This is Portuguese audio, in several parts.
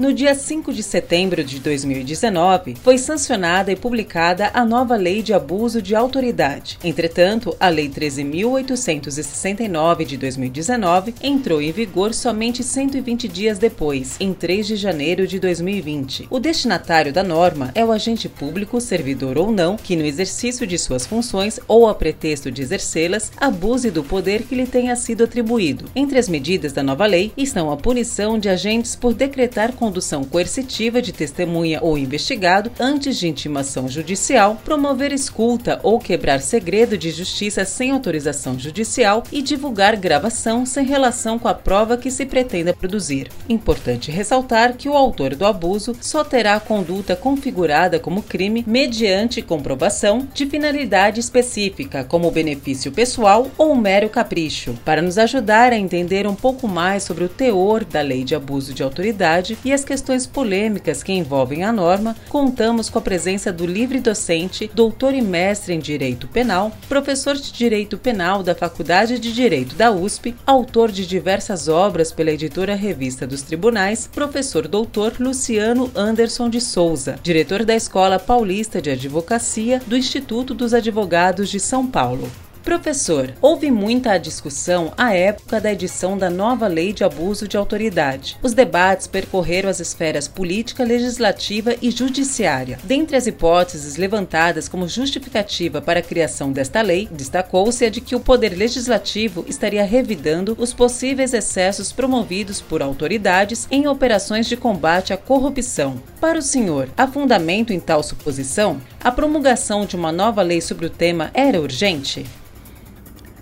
No dia 5 de setembro de 2019, foi sancionada e publicada a nova Lei de Abuso de Autoridade. Entretanto, a Lei 13.869 de 2019 entrou em vigor somente 120 dias depois, em 3 de janeiro de 2020. O destinatário da norma é o agente público, servidor ou não, que no exercício de suas funções ou a pretexto de exercê-las, abuse do poder que lhe tenha sido atribuído. Entre as medidas da nova lei estão a punição de agentes por decretar condução condução coercitiva de testemunha ou investigado antes de intimação judicial, promover escuta ou quebrar segredo de justiça sem autorização judicial e divulgar gravação sem relação com a prova que se pretenda produzir. Importante ressaltar que o autor do abuso só terá a conduta configurada como crime mediante comprovação de finalidade específica, como benefício pessoal ou mero capricho. Para nos ajudar a entender um pouco mais sobre o teor da lei de abuso de autoridade e as questões polêmicas que envolvem a norma, contamos com a presença do livre docente, doutor e mestre em Direito Penal, professor de Direito Penal da Faculdade de Direito da USP, autor de diversas obras pela editora Revista dos Tribunais, professor doutor Luciano Anderson de Souza, diretor da Escola Paulista de Advocacia do Instituto dos Advogados de São Paulo. Professor, houve muita discussão à época da edição da nova Lei de Abuso de Autoridade. Os debates percorreram as esferas política, legislativa e judiciária. Dentre as hipóteses levantadas como justificativa para a criação desta lei, destacou-se a de que o Poder Legislativo estaria revidando os possíveis excessos promovidos por autoridades em operações de combate à corrupção. Para o senhor, há fundamento em tal suposição? A promulgação de uma nova lei sobre o tema era urgente?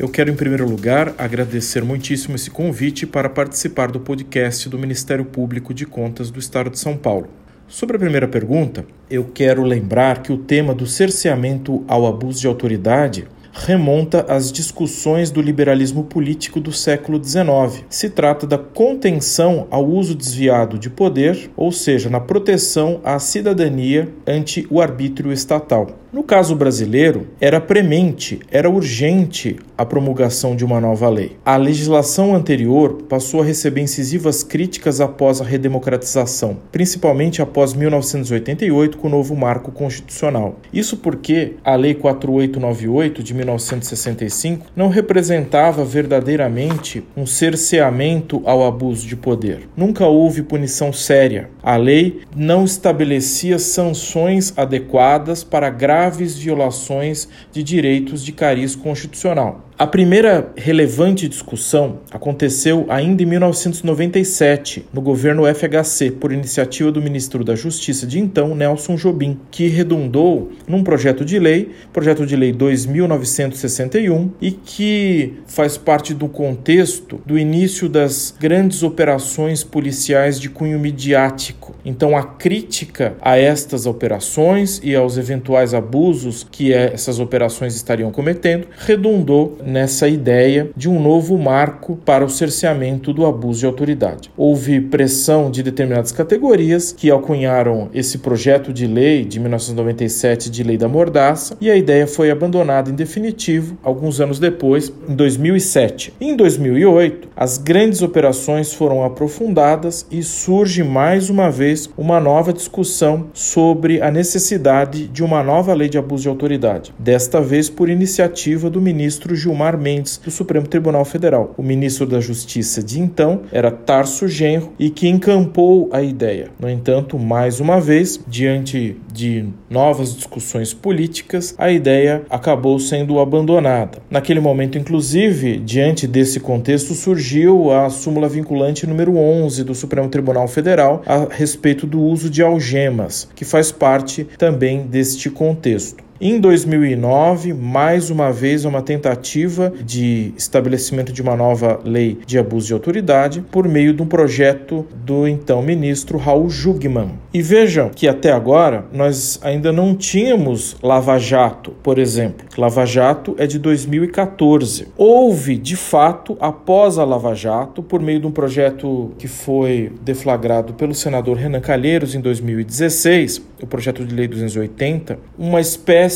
Eu quero, em primeiro lugar, agradecer muitíssimo esse convite para participar do podcast do Ministério Público de Contas do Estado de São Paulo. Sobre a primeira pergunta, eu quero lembrar que o tema do cerceamento ao abuso de autoridade remonta às discussões do liberalismo político do século XIX. Se trata da contenção ao uso desviado de poder, ou seja, na proteção à cidadania ante o arbítrio estatal. No caso brasileiro, era premente, era urgente a promulgação de uma nova lei. A legislação anterior passou a receber incisivas críticas após a redemocratização, principalmente após 1988 com o novo marco constitucional. Isso porque a Lei 4898 de 1965 não representava verdadeiramente um cerceamento ao abuso de poder. Nunca houve punição séria. A lei não estabelecia sanções adequadas para graves graves violações de direitos de cariz constitucional. A primeira relevante discussão aconteceu ainda em 1997, no governo FHC, por iniciativa do ministro da Justiça de então, Nelson Jobim, que redundou num projeto de lei, projeto de lei 2961, e que faz parte do contexto do início das grandes operações policiais de cunho midiático. Então, a crítica a estas operações e aos eventuais abusos que essas operações estariam cometendo redundou nessa ideia de um novo marco para o cerceamento do abuso de autoridade. Houve pressão de determinadas categorias que alcunharam esse projeto de lei de 1997 de lei da mordaça e a ideia foi abandonada em definitivo alguns anos depois, em 2007. Em 2008, as grandes operações foram aprofundadas e surge mais uma vez uma nova discussão sobre a necessidade de uma nova lei de abuso de autoridade, desta vez por iniciativa do ministro Gilmar Gilmar Mendes, do Supremo Tribunal Federal. O ministro da Justiça de então era Tarso Genro e que encampou a ideia. No entanto, mais uma vez, diante de novas discussões políticas, a ideia acabou sendo abandonada. Naquele momento, inclusive, diante desse contexto, surgiu a súmula vinculante número 11 do Supremo Tribunal Federal a respeito do uso de algemas, que faz parte também deste contexto. Em 2009, mais uma vez, uma tentativa de estabelecimento de uma nova lei de abuso de autoridade por meio de um projeto do então ministro Raul Jugman. E vejam que até agora nós ainda não tínhamos Lava Jato, por exemplo. Lava Jato é de 2014. Houve, de fato, após a Lava Jato, por meio de um projeto que foi deflagrado pelo senador Renan Calheiros em 2016, o projeto de lei 280, uma espécie,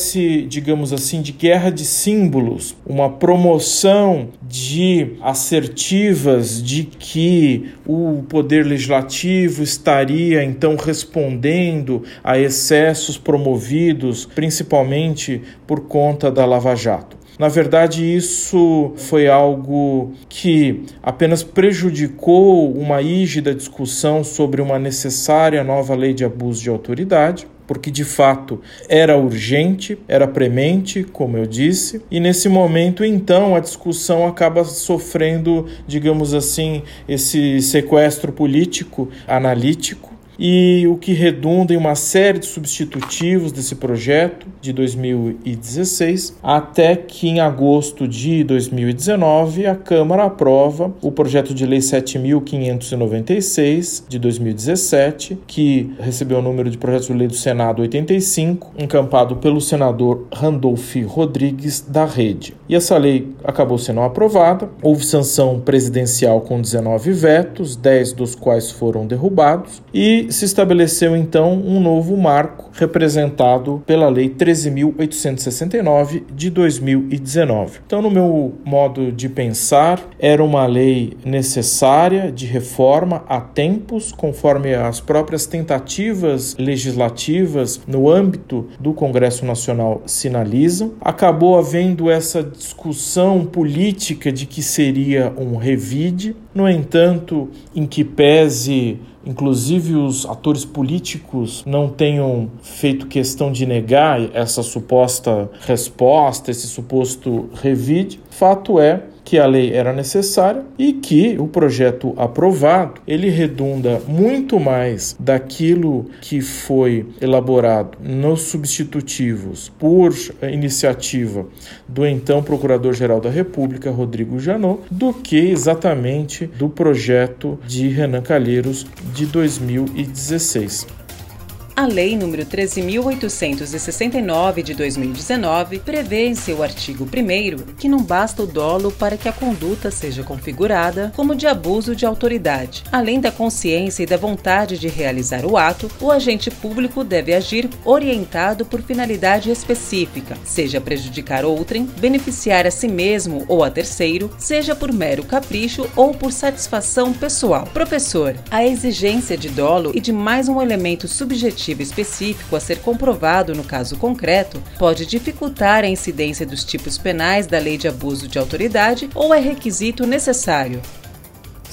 digamos assim, de guerra de símbolos, uma promoção de assertivas de que o poder legislativo estaria então respondendo a excessos promovidos principalmente por conta da Lava Jato. Na verdade, isso foi algo que apenas prejudicou uma rígida discussão sobre uma necessária nova lei de abuso de autoridade porque de fato era urgente, era premente, como eu disse, e nesse momento então a discussão acaba sofrendo, digamos assim, esse sequestro político analítico e o que redunda em uma série de substitutivos desse projeto de 2016, até que em agosto de 2019 a Câmara aprova o projeto de lei 7596 de 2017, que recebeu o número de projetos de lei do Senado 85, encampado pelo senador Randolph Rodrigues da Rede. E essa lei acabou sendo aprovada, houve sanção presidencial com 19 vetos, 10 dos quais foram derrubados, e se estabeleceu então um novo marco representado pela Lei 13.869 de 2019. Então, no meu modo de pensar, era uma lei necessária de reforma a tempos, conforme as próprias tentativas legislativas no âmbito do Congresso Nacional sinalizam. Acabou havendo essa discussão política de que seria um revide, no entanto, em que pese inclusive os atores políticos não tenham feito questão de negar essa suposta resposta, esse suposto revide. Fato é que a lei era necessária e que o projeto aprovado ele redunda muito mais daquilo que foi elaborado nos substitutivos por iniciativa do então Procurador-Geral da República Rodrigo Janot do que exatamente do projeto de Renan Calheiros de 2016. A Lei nº 13.869 de 2019 prevê em seu artigo 1 que não basta o dolo para que a conduta seja configurada como de abuso de autoridade. Além da consciência e da vontade de realizar o ato, o agente público deve agir orientado por finalidade específica, seja prejudicar outrem, beneficiar a si mesmo ou a terceiro, seja por mero capricho ou por satisfação pessoal. Professor, a exigência de dolo e de mais um elemento subjetivo motivo específico a ser comprovado no caso concreto pode dificultar a incidência dos tipos penais da lei de abuso de autoridade ou é requisito necessário.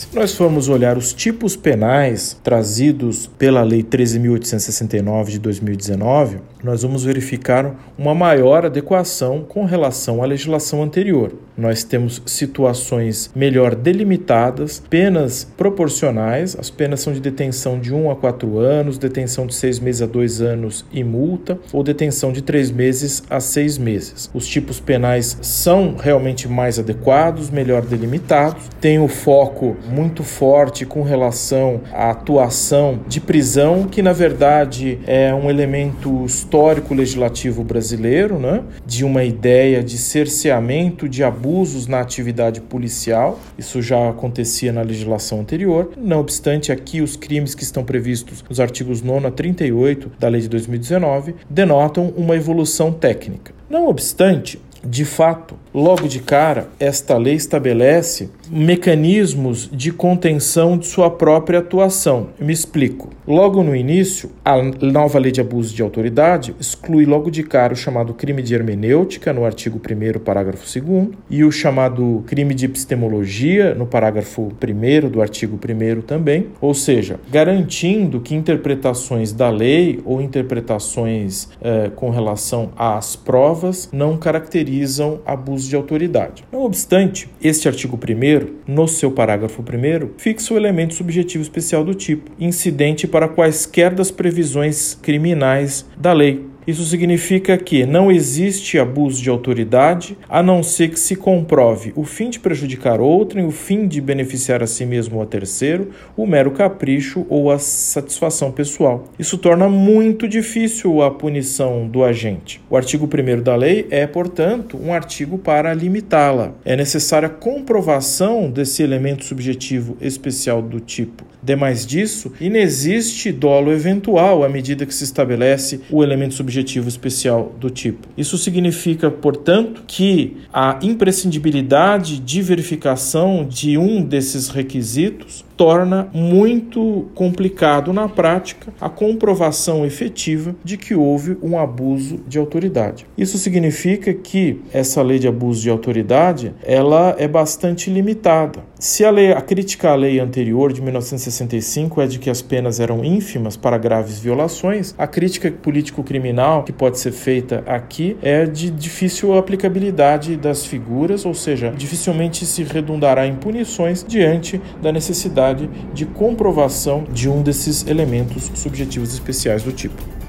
Se nós formos olhar os tipos penais trazidos pela Lei 13.869 de 2019, nós vamos verificar uma maior adequação com relação à legislação anterior. Nós temos situações melhor delimitadas, penas proporcionais, as penas são de detenção de 1 a 4 anos, detenção de 6 meses a 2 anos e multa, ou detenção de 3 meses a 6 meses. Os tipos penais são realmente mais adequados, melhor delimitados, tem o foco muito forte com relação à atuação de prisão, que na verdade é um elemento histórico legislativo brasileiro, né? de uma ideia de cerceamento de abusos na atividade policial. Isso já acontecia na legislação anterior. Não obstante, aqui os crimes que estão previstos nos artigos 9 a 38 da lei de 2019 denotam uma evolução técnica. Não obstante, de fato, logo de cara, esta lei estabelece mecanismos de contenção de sua própria atuação. Eu me explico. Logo no início, a nova lei de abuso de autoridade exclui logo de cara o chamado crime de hermenêutica, no artigo 1, parágrafo 2, e o chamado crime de epistemologia, no parágrafo 1 do artigo 1 também, ou seja, garantindo que interpretações da lei ou interpretações eh, com relação às provas não caracterizam abuso de autoridade. Não obstante, este artigo 1 no seu parágrafo 1, fixa o elemento subjetivo especial do tipo, incidente para quaisquer das previsões criminais da lei, Isso significa que não existe abuso de autoridade a não ser que se comprove o fim de prejudicar outrem, o fim de beneficiar a si mesmo ou a terceiro, o mero capricho ou a satisfação pessoal. Isso torna muito difícil a punição do agente. O artigo 1 da lei é, portanto, um artigo para limitá-la. É necessária comprovação desse elemento subjetivo especial do tipo. Demais disso, inexiste dolo eventual à medida que se estabelece o elemento subjetivo especial do tipo. Isso significa, portanto, que a imprescindibilidade de verificação de um desses requisitos torna muito complicado na prática a comprovação efetiva de que houve um abuso de autoridade. Isso significa que essa lei de abuso de autoridade, ela é bastante limitada. Se a, lei, a crítica à lei anterior de 1965 é de que as penas eram ínfimas para graves violações, a crítica político-criminal que pode ser feita aqui é de difícil aplicabilidade das figuras, ou seja, dificilmente se redundará em punições diante da necessidade necessidade de comprovação de um desses elementos subjetivos especiais do tipo.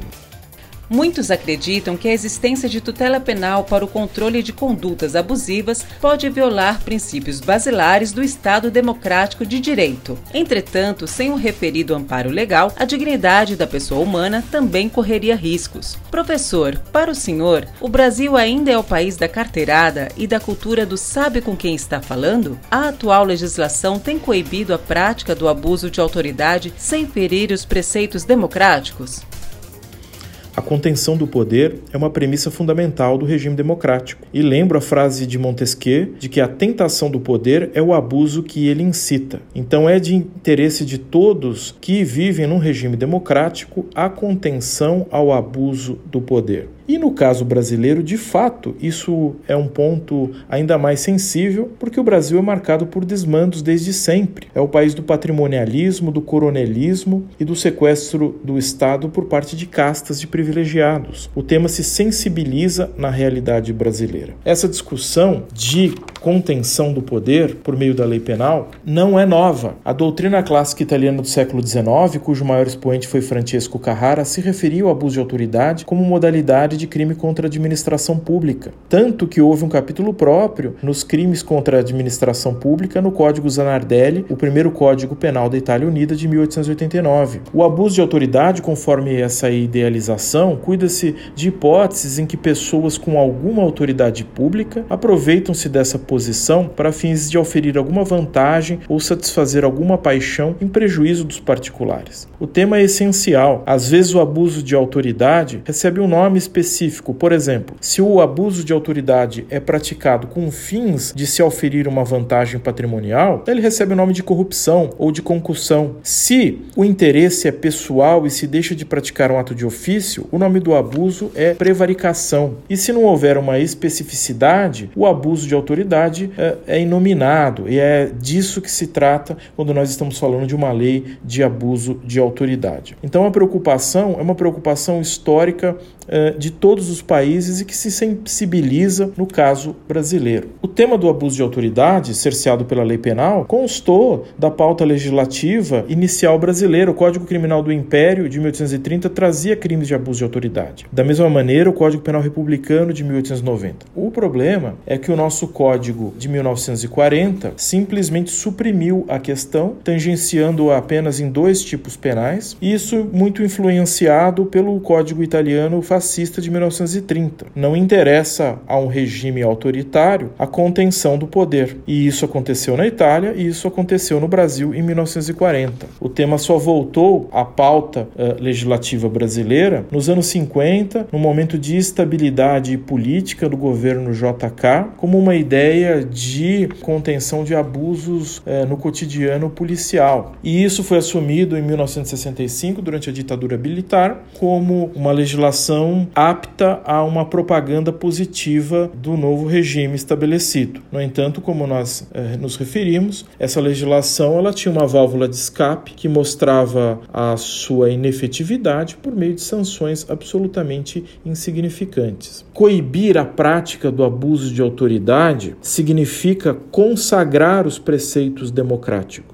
Muitos acreditam que a existência de tutela penal para o controle de condutas abusivas pode violar princípios basilares do Estado democrático de direito. Entretanto, sem o referido amparo legal, a dignidade da pessoa humana também correria riscos. Professor, para o senhor, o Brasil ainda é o país da carteirada e da cultura do sabe com quem está falando? A atual legislação tem coibido a prática do abuso de autoridade sem ferir os preceitos democráticos? A contenção do poder é uma premissa fundamental do regime democrático. E lembro a frase de Montesquieu de que a tentação do poder é o abuso que ele incita. Então é de interesse de todos que vivem num regime democrático a contenção ao abuso do poder. E no caso brasileiro, de fato, isso é um ponto ainda mais sensível, porque o Brasil é marcado por desmandos desde sempre. É o país do patrimonialismo, do coronelismo e do sequestro do Estado por parte de castas de privilegiados. O tema se sensibiliza na realidade brasileira. Essa discussão de contenção do poder por meio da lei penal não é nova. A doutrina clássica italiana do século XIX, cujo maior expoente foi Francesco Carrara, se referia ao abuso de autoridade como modalidade de crime contra a administração pública. Tanto que houve um capítulo próprio nos crimes contra a administração pública no Código Zanardelli, o primeiro Código Penal da Itália Unida de 1889. O abuso de autoridade, conforme essa idealização, cuida-se de hipóteses em que pessoas com alguma autoridade pública aproveitam-se dessa posição para fins de oferir alguma vantagem ou satisfazer alguma paixão em prejuízo dos particulares. O tema é essencial. Às vezes o abuso de autoridade recebe um nome específico. Por exemplo, se o abuso de autoridade é praticado com fins de se oferir uma vantagem patrimonial, ele recebe o nome de corrupção ou de concussão. Se o interesse é pessoal e se deixa de praticar um ato de ofício, o nome do abuso é prevaricação. E se não houver uma especificidade, o abuso de autoridade é, é inominado. E é disso que se trata quando nós estamos falando de uma lei de abuso de autoridade. Então a preocupação é uma preocupação histórica de todos os países e que se sensibiliza no caso brasileiro. O tema do abuso de autoridade, cerceado pela lei penal, constou da pauta legislativa inicial brasileira. O Código Criminal do Império de 1830 trazia crimes de abuso de autoridade. Da mesma maneira, o Código Penal Republicano de 1890. O problema é que o nosso Código de 1940 simplesmente suprimiu a questão, tangenciando apenas em dois tipos penais, e isso muito influenciado pelo Código Italiano fascista de 1930. Não interessa a um regime autoritário a contenção do poder. E isso aconteceu na Itália e isso aconteceu no Brasil em 1940. O tema só voltou à pauta uh, legislativa brasileira nos anos 50, no momento de estabilidade política do governo JK, como uma ideia de contenção de abusos uh, no cotidiano policial. E isso foi assumido em 1965, durante a ditadura militar, como uma legislação apta a uma propaganda positiva do novo regime estabelecido. No entanto, como nós eh, nos referimos, essa legislação ela tinha uma válvula de escape que mostrava a sua inefetividade por meio de sanções absolutamente insignificantes. Coibir a prática do abuso de autoridade significa consagrar os preceitos democráticos.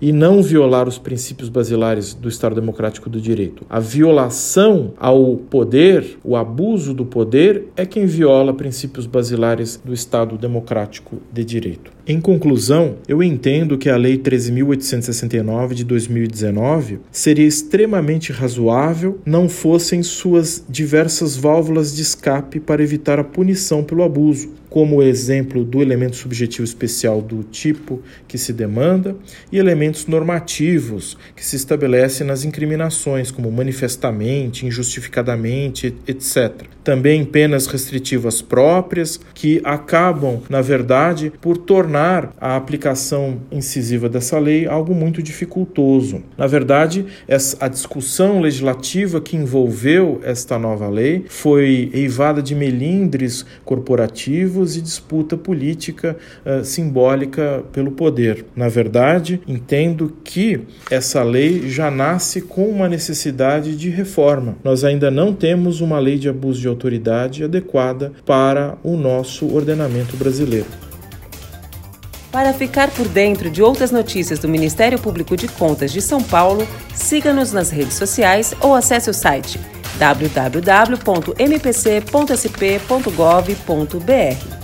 E não violar os princípios basilares do Estado Democrático do Direito. A violação ao poder, o abuso do poder, é quem viola princípios basilares do Estado Democrático de Direito. Em conclusão, eu entendo que a Lei 13.869 de 2019 seria extremamente razoável não fossem suas diversas válvulas de escape para evitar a punição pelo abuso, como o exemplo do elemento subjetivo especial do tipo que se demanda e elementos normativos que se estabelecem nas incriminações, como manifestamente, injustificadamente, etc. Também penas restritivas próprias que acabam, na verdade, por tornar a aplicação incisiva dessa lei algo muito dificultoso. Na verdade, a discussão legislativa que envolveu esta nova lei foi eivada de melindres corporativos e disputa política uh, simbólica pelo poder. Na verdade, entendo que essa lei já nasce com uma necessidade de reforma. Nós ainda não temos uma lei de abuso de autoridade adequada para o nosso ordenamento brasileiro. Para ficar por dentro de outras notícias do Ministério Público de Contas de São Paulo, siga-nos nas redes sociais ou acesse o site www.mpc.sp.gov.br.